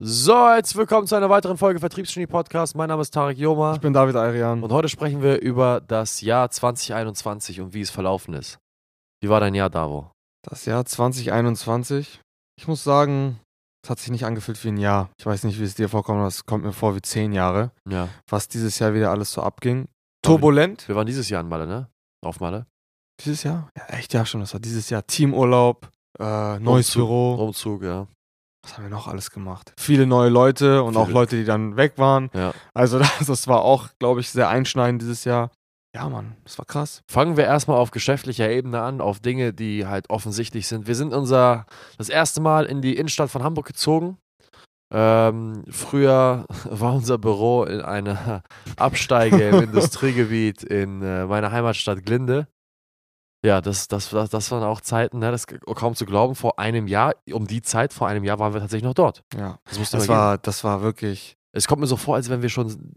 So, jetzt willkommen zu einer weiteren Folge Vertriebsgenie Podcast. Mein Name ist Tarek Joma Ich bin David Ayrian. und heute sprechen wir über das Jahr 2021 und wie es verlaufen ist. Wie war dein Jahr, Davo? Das Jahr 2021, ich muss sagen, es hat sich nicht angefühlt wie ein Jahr. Ich weiß nicht, wie es dir vorkommt, aber es kommt mir vor wie zehn Jahre, Ja. was dieses Jahr wieder alles so abging. Turbulent. Wir waren dieses Jahr in Malle, ne? Auf Malle. Dieses Jahr? Ja, echt, ja, schon. Das war dieses Jahr Teamurlaub, äh, neues Umzug. Büro. Umzug, ja. Was haben wir noch alles gemacht? Viele neue Leute und auch Viele. Leute, die dann weg waren. ja. Also das, das war auch, glaube ich, sehr einschneidend dieses Jahr. Ja, Mann, das war krass. Fangen wir erstmal auf geschäftlicher Ebene an, auf Dinge, die halt offensichtlich sind. Wir sind unser das erste Mal in die Innenstadt von Hamburg gezogen. Ähm, früher war unser Büro in einer Absteige im Industriegebiet in äh, meiner Heimatstadt Glinde. Ja, das, das, das, das waren auch Zeiten, ne? das ist kaum zu glauben. Vor einem Jahr, um die Zeit, vor einem Jahr waren wir tatsächlich noch dort. Ja, Das musste das gehen. war, das war wirklich Es kommt mir so vor, als wenn wir schon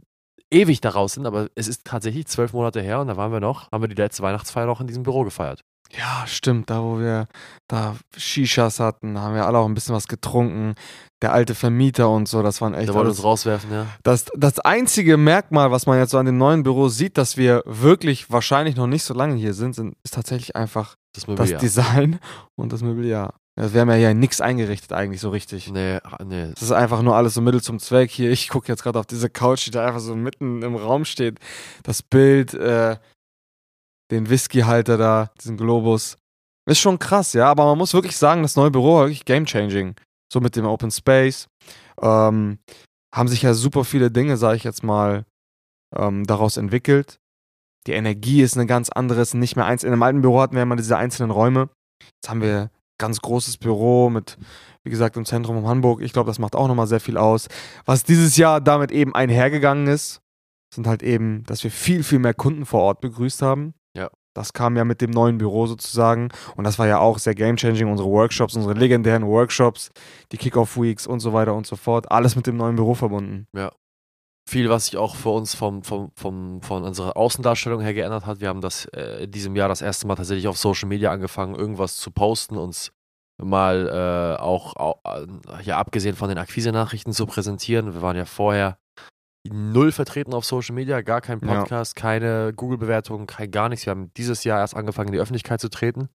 ewig daraus sind, aber es ist tatsächlich zwölf Monate her und da waren wir noch, haben wir die letzte Weihnachtsfeier noch in diesem Büro gefeiert. Ja, stimmt. Da, wo wir da Shishas hatten, haben wir alle auch ein bisschen was getrunken. Der alte Vermieter und so, das waren echt. Der wollte alles- uns rauswerfen, ja. das, das einzige Merkmal, was man jetzt so an dem neuen Büro sieht, dass wir wirklich wahrscheinlich noch nicht so lange hier sind, sind ist tatsächlich einfach Das das Mobiliar. Design und das Mobiliar. Ja, Wir haben ja hier nichts eingerichtet eigentlich so richtig. Nee, ah, nee. Das ist einfach nur alles so Mittel zum Zweck. Hier, ich gucke jetzt gerade auf diese Couch, die da einfach so mitten im Raum steht. Das Bild, äh, den Whiskyhalter da, diesen Globus. Ist schon krass, ja, aber man muss wirklich sagen, das neue Büro war wirklich game-changing. So mit dem Open Space. Ähm, haben sich ja super viele Dinge, sage ich jetzt mal, ähm, daraus entwickelt. Die Energie ist eine ganz andere, sind nicht mehr eins. In dem alten Büro hatten wir immer diese einzelnen Räume. Jetzt haben wir ein ganz großes Büro mit, wie gesagt, im Zentrum von Hamburg. Ich glaube, das macht auch nochmal sehr viel aus. Was dieses Jahr damit eben einhergegangen ist, sind halt eben, dass wir viel, viel mehr Kunden vor Ort begrüßt haben. Ja. Das kam ja mit dem neuen Büro sozusagen. Und das war ja auch sehr game-changing. Unsere Workshops, unsere legendären Workshops, die Kickoff-Weeks und so weiter und so fort. Alles mit dem neuen Büro verbunden. Viel, was sich auch für uns vom, vom, vom, von unserer Außendarstellung her geändert hat. Wir haben das äh, in diesem Jahr das erste Mal tatsächlich auf Social Media angefangen, irgendwas zu posten, uns mal äh, auch, auch äh, ja, abgesehen von den Akquise-Nachrichten zu präsentieren. Wir waren ja vorher null vertreten auf Social Media, gar kein Ja. Podcast, keine Google-Bewertung, kein gar nichts. Wir haben dieses Jahr erst angefangen, in die Öffentlichkeit zu treten.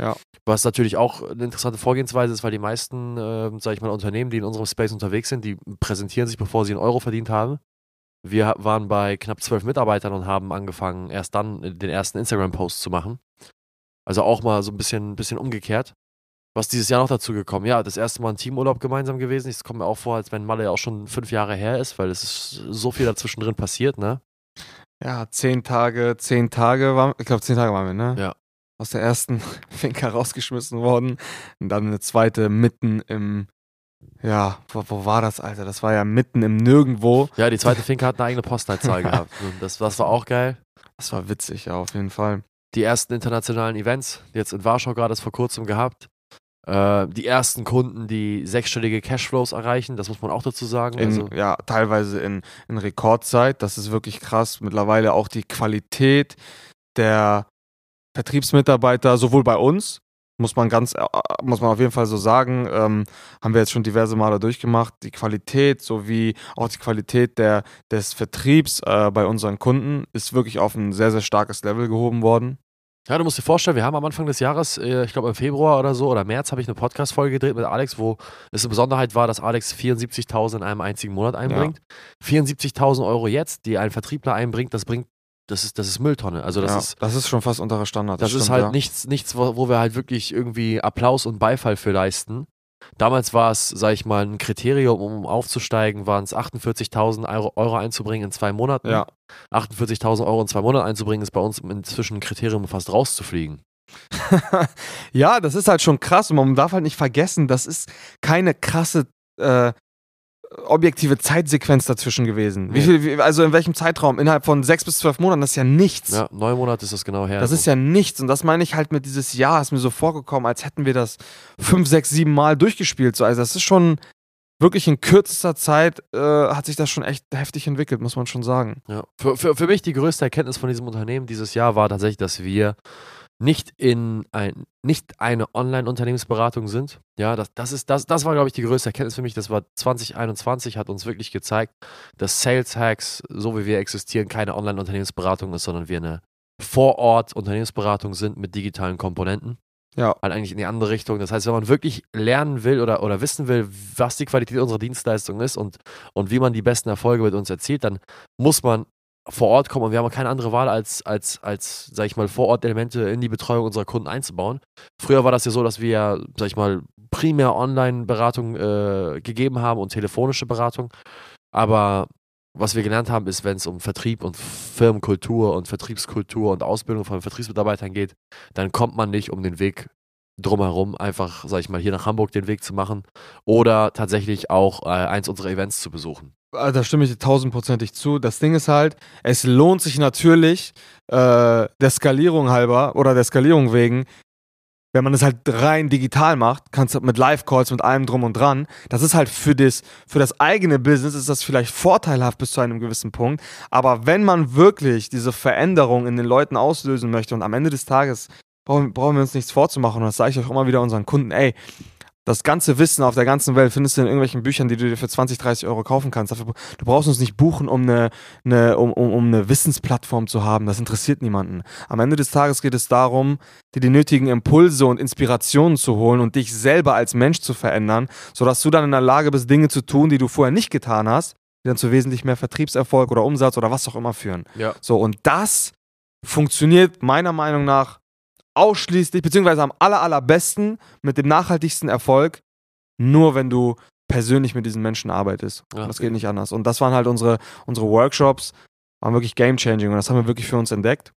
Ja. Was natürlich auch eine interessante Vorgehensweise ist, weil die meisten, äh, sage ich mal, Unternehmen, die in unserem Space unterwegs sind, die präsentieren sich, bevor sie einen Euro verdient haben. Wir waren bei knapp zwölf Mitarbeitern und haben angefangen, erst dann den ersten Instagram-Post zu machen. Also auch mal so ein bisschen, bisschen umgekehrt. Was dieses Jahr noch dazu gekommen? Ja, das erste Mal ein Teamurlaub gemeinsam gewesen. Es kommt mir auch vor, als wenn Malle ja auch schon fünf Jahre her ist, weil es ist so viel dazwischen drin passiert, ne? Ja, zehn Tage, zehn Tage waren, ich glaube, zehn Tage waren wir, ne? Ja. Aus der ersten Finca rausgeschmissen worden. Und dann eine zweite mitten im, ja, wo, wo war das, Alter? Das war ja mitten im Nirgendwo. Ja, die zweite Finke hat eine eigene Postleitzahl gehabt. Das, das war auch geil. Das war witzig, ja, auf jeden Fall. die ersten internationalen Events, jetzt in Warschau gerade erst vor kurzem gehabt. Äh, die ersten Kunden, die sechsstellige Cashflows erreichen, das muss man auch dazu sagen. In, also, ja, teilweise in, in Rekordzeit. Das ist wirklich krass. Mittlerweile auch die Qualität der Vertriebsmitarbeiter, sowohl bei uns, muss man ganz, äh, muss man auf jeden Fall so sagen, ähm, haben wir jetzt schon diverse Male durchgemacht. Die Qualität sowie auch die Qualität der, des Vertriebs äh, bei unseren Kunden ist wirklich auf ein sehr, sehr starkes Level gehoben worden. Ja, du musst dir vorstellen, wir haben am Anfang des Jahres, äh, ich glaube im Februar oder so, oder März, habe ich eine Podcast-Folge gedreht mit Alex, wo es eine Besonderheit war, dass Alex 74.000 in einem einzigen Monat einbringt. 74.000 Euro jetzt, die ein Vertriebler einbringt, das bringt, das ist, das ist Mülltonne. Also das ja, ist das ist schon fast unterer Standard. Das, ist stimmt, halt ja. nichts, nichts, wo, wo wir halt wirklich irgendwie Applaus und Beifall für leisten. Damals war es, sag ich mal, ein Kriterium, um aufzusteigen, waren es 48.000 Euro, Euro einzubringen in zwei Monaten. Ja. 48.000 Euro in zwei Monaten einzubringen, ist bei uns inzwischen ein Kriterium, um fast rauszufliegen. ja, das ist halt schon krass und man darf halt nicht vergessen, das ist keine krasse äh, objektive Zeitsequenz dazwischen gewesen. Wie Nee. viel, wie, also in welchem Zeitraum? Innerhalb von sechs bis zwölf Monaten, das ist ja nichts. Ja, neun Monate ist das genau her. Das ist ja nichts und das meine ich halt mit dieses Jahr, ist mir so vorgekommen, als hätten wir das fünf, sechs, sieben Mal durchgespielt. So, also das ist schon wirklich in kürzester Zeit äh, hat sich das schon echt heftig entwickelt, muss man schon sagen. Ja. Für, für, für mich die größte Erkenntnis von diesem Unternehmen dieses Jahr war tatsächlich, dass wir nicht in ein, nicht eine Online-Unternehmensberatung sind. Ja, das, das ist, das, das war, glaube ich, die größte Erkenntnis für mich. Das war 2021, hat uns wirklich gezeigt, dass Sales Hacks, so wie wir existieren, keine Online-Unternehmensberatung ist, sondern wir eine Vor-Ort-Unternehmensberatung sind mit digitalen Komponenten. Ja. Halt eigentlich in die andere Richtung. Das heißt, wenn man wirklich lernen will oder, oder wissen will, was die Qualität unserer Dienstleistung ist und, und wie man die besten Erfolge mit uns erzielt, dann muss man vor Ort kommen und wir haben keine andere Wahl, als, als, als sag ich mal, vor Ort Elemente in die Betreuung unserer Kunden einzubauen. Früher war das ja so, dass wir sag ich mal, primär Online-Beratung äh, gegeben haben und telefonische Beratung. Aber was wir gelernt haben, ist, wenn es um Vertrieb und Firmenkultur und Vertriebskultur und Ausbildung von Vertriebsmitarbeitern geht, dann kommt man nicht um den Weg drumherum, einfach, sag ich mal, hier nach Hamburg den Weg zu machen oder tatsächlich auch äh, eins unserer Events zu besuchen. Äh, Da stimme ich dir tausendprozentig zu. Das Ding ist halt, es lohnt sich natürlich äh, der Skalierung halber oder der Skalierung wegen, wenn man es halt rein digital macht, kannst du mit Live-Calls, mit allem drum und dran. Das ist halt für das, für das eigene Business ist das vielleicht vorteilhaft bis zu einem gewissen Punkt. Aber wenn man wirklich diese Veränderung in den Leuten auslösen möchte und am Ende des Tages brauchen, brauchen wir uns nichts vorzumachen, und das sage ich auch immer wieder unseren Kunden, ey, das ganze Wissen auf der ganzen Welt findest du in irgendwelchen Büchern, die du dir für 20, 30 Euro kaufen kannst. Dafür, du brauchst uns nicht buchen, um eine, eine, um, um, um eine Wissensplattform zu haben. Das interessiert niemanden. Am Ende des Tages geht es darum, dir die nötigen Impulse und Inspirationen zu holen und dich selber als Mensch zu verändern, sodass du dann in der Lage bist, Dinge zu tun, die du vorher nicht getan hast, die dann zu wesentlich mehr Vertriebserfolg oder Umsatz oder was auch immer führen. Ja. So, und das funktioniert meiner Meinung nach ausschließlich, beziehungsweise am aller, allerbesten mit dem nachhaltigsten Erfolg, nur wenn du persönlich mit diesen Menschen arbeitest. Ja. das geht nicht anders. Und das waren halt unsere, unsere Workshops, waren wirklich game-changing und das haben wir wirklich für uns entdeckt.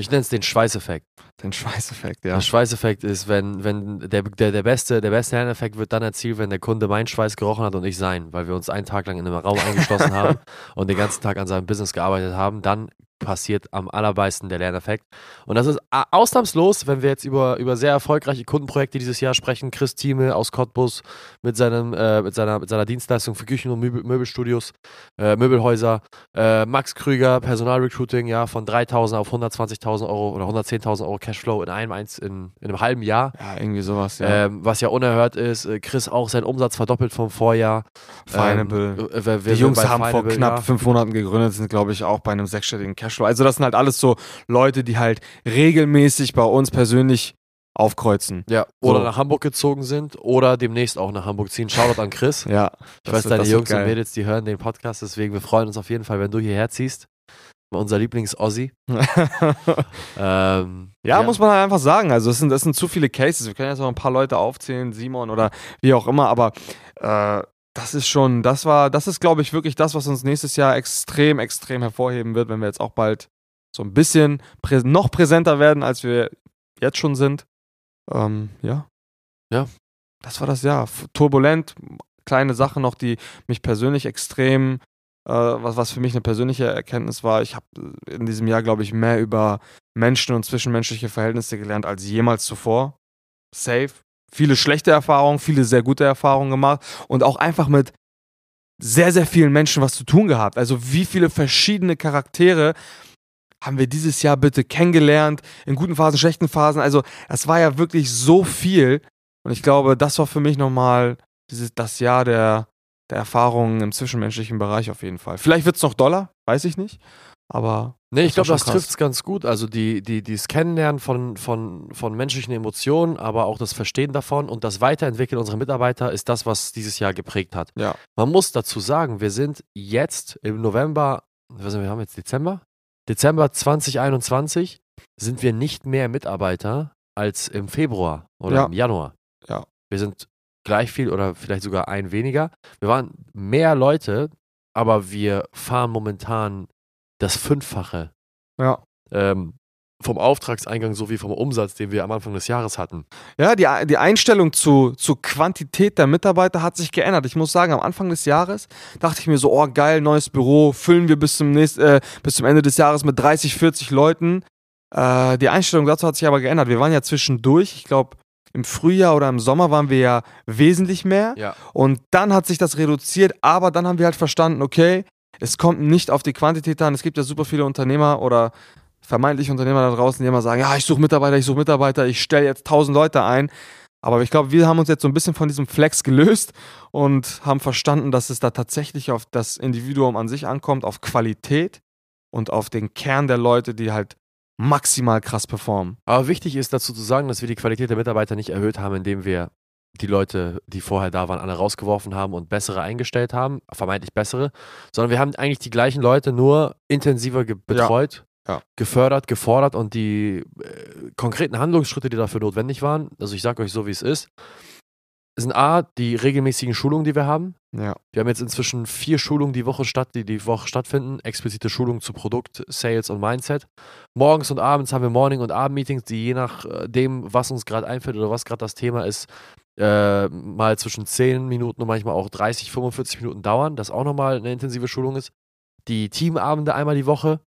Ich nenne es den Schweißeffekt. Den Schweißeffekt, ja. Der Schweißeffekt ist, wenn, wenn der, der, der, beste, der beste Lerneffekt wird dann erzielt, wenn der Kunde meinen Schweiß gerochen hat und ich sein, weil wir uns einen Tag lang in einem Raum eingeschlossen haben und den ganzen Tag an seinem Business gearbeitet haben. Dann passiert am allermeisten der Lerneffekt. Und das ist a- ausnahmslos, wenn wir jetzt über, über sehr erfolgreiche Kundenprojekte dieses Jahr sprechen. Chris Thieme aus Cottbus mit, seinem, äh, mit, seiner, mit seiner Dienstleistung für Küchen- und Möbel, Möbelstudios, äh, Möbelhäuser. Äh, Max Krüger, Personalrecruiting, ja, von 3.000 auf 120.000 Euro oder 110.000 Euro Cashflow in einem, eins, in, in einem halben Jahr. Ja, irgendwie sowas, ja. Ähm, was ja unerhört ist, äh, Chris auch seinen Umsatz verdoppelt vom Vorjahr. Fineable. Ähm, äh, wir- wir die Jungs haben vor Fineable, knapp ja. fünf Monaten gegründet, sind, glaube ich, auch bei einem sechsstelligen Cashflow. Also, das sind halt alles so Leute, die halt regelmäßig bei uns persönlich aufkreuzen. Ja, oder So. nach Hamburg gezogen sind oder demnächst auch nach Hamburg ziehen. Shoutout an Chris. Ja. Ich weiß, deine Jungs und Mädels, die hören den Podcast, deswegen wir freuen uns auf jeden Fall, wenn du hierher ziehst. Unser Lieblings-Ossi. Ähm, Ja, muss man halt einfach sagen. Also, es sind, sind zu viele Cases. Wir können jetzt noch ein paar Leute aufzählen, Simon oder wie auch immer, aber äh, das ist schon, das war, das ist, glaube ich, wirklich das, was uns nächstes Jahr extrem, extrem hervorheben wird, wenn wir jetzt auch bald so ein bisschen prä noch präsenter werden, als wir jetzt schon sind. Ähm, ja. Ja. Das war das Jahr. Turbulent, kleine Sachen noch, die mich persönlich extrem, äh, was, was für mich eine persönliche Erkenntnis war. Ich habe in diesem Jahr, glaube ich, mehr über Menschen und zwischenmenschliche Verhältnisse gelernt als jemals zuvor. Safe. Viele schlechte Erfahrungen, viele sehr gute Erfahrungen gemacht und auch einfach mit sehr, sehr vielen Menschen was zu tun gehabt. Also wie viele verschiedene Charaktere haben wir dieses Jahr bitte kennengelernt, in guten Phasen, schlechten Phasen. Also das war ja wirklich so viel und ich glaube, das war für mich nochmal dieses, das Jahr der, der Erfahrungen im zwischenmenschlichen Bereich auf jeden Fall. Vielleicht wird es noch doller, weiß ich nicht, aber Nee, ich Das glaube, das trifft es ganz gut. Also die, die, dieses Kennenlernen von, von, von menschlichen Emotionen, aber auch das Verstehen davon und das Weiterentwickeln unserer Mitarbeiter ist das, was dieses Jahr geprägt hat. Ja. Man muss dazu sagen, wir sind jetzt im November, was haben wir haben jetzt Dezember? Dezember 2021 sind wir nicht mehr Mitarbeiter als im Februar oder Ja. im Januar. Ja. Wir sind gleich viel oder vielleicht sogar ein weniger. Wir waren mehr Leute, aber wir fahren momentan das Fünffache ja. ähm, vom Auftragseingang sowie vom Umsatz, den wir am Anfang des Jahres hatten. Ja, die, die Einstellung zu, zur Quantität der Mitarbeiter hat sich geändert. Ich muss sagen, am Anfang des Jahres dachte ich mir so, oh geil, neues Büro, füllen wir bis zum, nächst, äh, bis zum Ende des Jahres mit 30, 40 Leuten. Äh, die Einstellung dazu hat sich aber geändert. Wir waren ja zwischendurch, ich glaube, im Frühjahr oder im Sommer waren wir ja wesentlich mehr. Ja. Und dann hat sich das reduziert, aber dann haben wir halt verstanden, okay, es kommt nicht auf die Quantität an. Es gibt ja super viele Unternehmer oder vermeintliche Unternehmer da draußen, die immer sagen, ja, ich suche Mitarbeiter, ich suche Mitarbeiter, ich stelle jetzt tausend Leute ein. Aber ich glaube, wir haben uns jetzt so ein bisschen von diesem Flex gelöst und haben verstanden, dass es da tatsächlich auf das Individuum an sich ankommt, auf Qualität und auf den Kern der Leute, die halt maximal krass performen. Aber wichtig ist dazu zu sagen, dass wir die Qualität der Mitarbeiter nicht erhöht haben, indem wir die Leute, die vorher da waren, alle rausgeworfen haben und bessere eingestellt haben, vermeintlich bessere, sondern wir haben eigentlich die gleichen Leute nur intensiver betreut, ja. Ja. gefördert, gefordert und die äh, konkreten Handlungsschritte, die dafür notwendig waren, also ich sage euch so, wie es ist, sind A, die regelmäßigen Schulungen, die wir haben. Ja. Wir haben jetzt inzwischen vier Schulungen die Woche statt, die die Woche stattfinden. Explizite Schulungen zu Produkt, Sales und Mindset. Morgens und abends haben wir Morning- und Abend-Meetings, die je nachdem, was uns gerade einfällt oder was gerade das Thema ist, äh, mal zwischen 10 Minuten und manchmal auch 30, 45 Minuten dauern, das auch nochmal eine intensive Schulung ist. Die Teamabende einmal die Woche,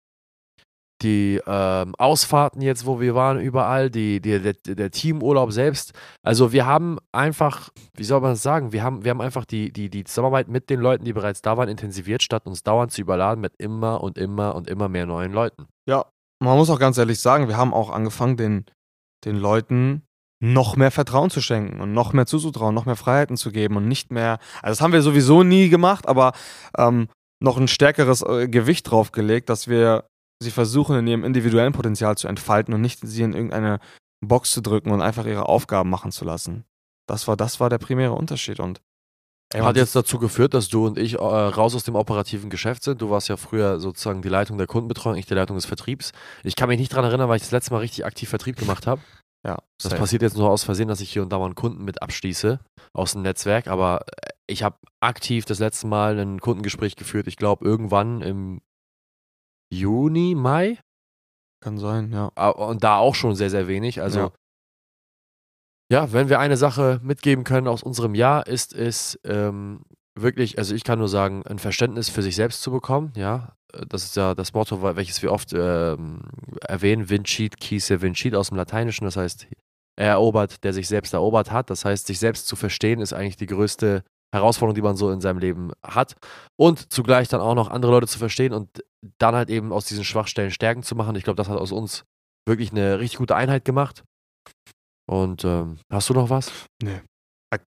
die ähm, Ausfahrten jetzt, wo wir waren, überall, die, die, der, der, Teamurlaub selbst. Also wir haben einfach, wie soll man das sagen, wir haben, wir haben einfach die, die, die Zusammenarbeit mit den Leuten, die bereits da waren, intensiviert, statt uns dauernd zu überladen mit immer und immer und immer mehr neuen Leuten. Ja, man muss auch ganz ehrlich sagen, wir haben auch angefangen, den, den Leuten noch mehr Vertrauen zu schenken und noch mehr zuzutrauen, noch mehr Freiheiten zu geben und nicht mehr, also das haben wir sowieso nie gemacht, aber ähm, noch ein stärkeres äh, Gewicht drauf gelegt, dass wir sie versuchen, in ihrem individuellen Potenzial zu entfalten und nicht sie in irgendeine Box zu drücken und einfach ihre Aufgaben machen zu lassen. Das war, das war der primäre Unterschied. Und hat jetzt dazu geführt, dass du und ich äh, raus aus dem operativen Geschäft sind. Du warst ja früher sozusagen die Leitung der Kundenbetreuung, ich die Leitung des Vertriebs. Ich kann mich nicht daran erinnern, weil ich das letzte Mal richtig aktiv Vertrieb gemacht habe. Ja. Das safe. passiert jetzt nur aus Versehen, dass ich hier und da mal einen Kunden mit abschließe aus dem Netzwerk, aber ich habe aktiv das letzte Mal ein Kundengespräch geführt. Ich glaube, irgendwann im Juni, Mai. Kann sein, ja. Und da auch schon sehr, sehr wenig. Also, ja. ja, wenn wir eine Sache mitgeben können aus unserem Jahr, ist es ähm, wirklich, also ich kann nur sagen, ein Verständnis für sich selbst zu bekommen, ja. Das ist ja das Motto, welches wir oft ähm, erwähnen, Vincit, Kise, Vincit aus dem Lateinischen, das heißt, er erobert, der sich selbst erobert hat. Das heißt, sich selbst zu verstehen, ist eigentlich die größte Herausforderung, die man so in seinem Leben hat. Und zugleich dann auch noch andere Leute zu verstehen und dann halt eben aus diesen Schwachstellen Stärken zu machen. Ich glaube, das hat aus uns wirklich eine richtig gute Einheit gemacht. Und ähm, hast du noch was? Nee.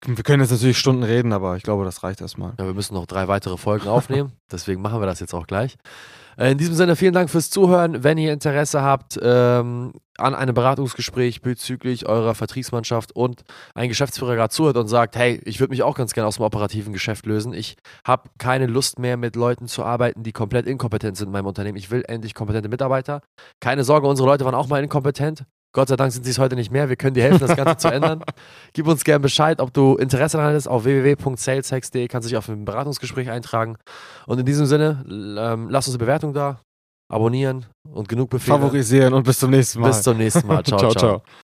Wir können jetzt natürlich Stunden reden, aber ich glaube, das reicht erstmal. Ja, wir müssen noch drei weitere Folgen aufnehmen. Deswegen machen wir das jetzt auch gleich. Äh, in diesem Sinne, vielen Dank fürs Zuhören. Wenn ihr Interesse habt ähm, an einem Beratungsgespräch bezüglich eurer Vertriebsmannschaft und ein Geschäftsführer gerade zuhört und sagt, hey, ich würde mich auch ganz gerne aus dem operativen Geschäft lösen. Ich habe keine Lust mehr, mit Leuten zu arbeiten, die komplett inkompetent sind in meinem Unternehmen. Ich will endlich kompetente Mitarbeiter. Keine Sorge, unsere Leute waren auch mal inkompetent. Gott sei Dank sind sie es heute nicht mehr. Wir können dir helfen, das Ganze zu ändern. Gib uns gerne Bescheid, ob du Interesse daran hast. Auf www.saleshex.de kannst du dich auf ein Beratungsgespräch eintragen. Und in diesem Sinne, ähm, lass uns eine Bewertung da, abonnieren und genug Befehle. Favorisieren und bis zum nächsten Mal. Bis zum nächsten Mal. ciao. ciao. ciao. ciao.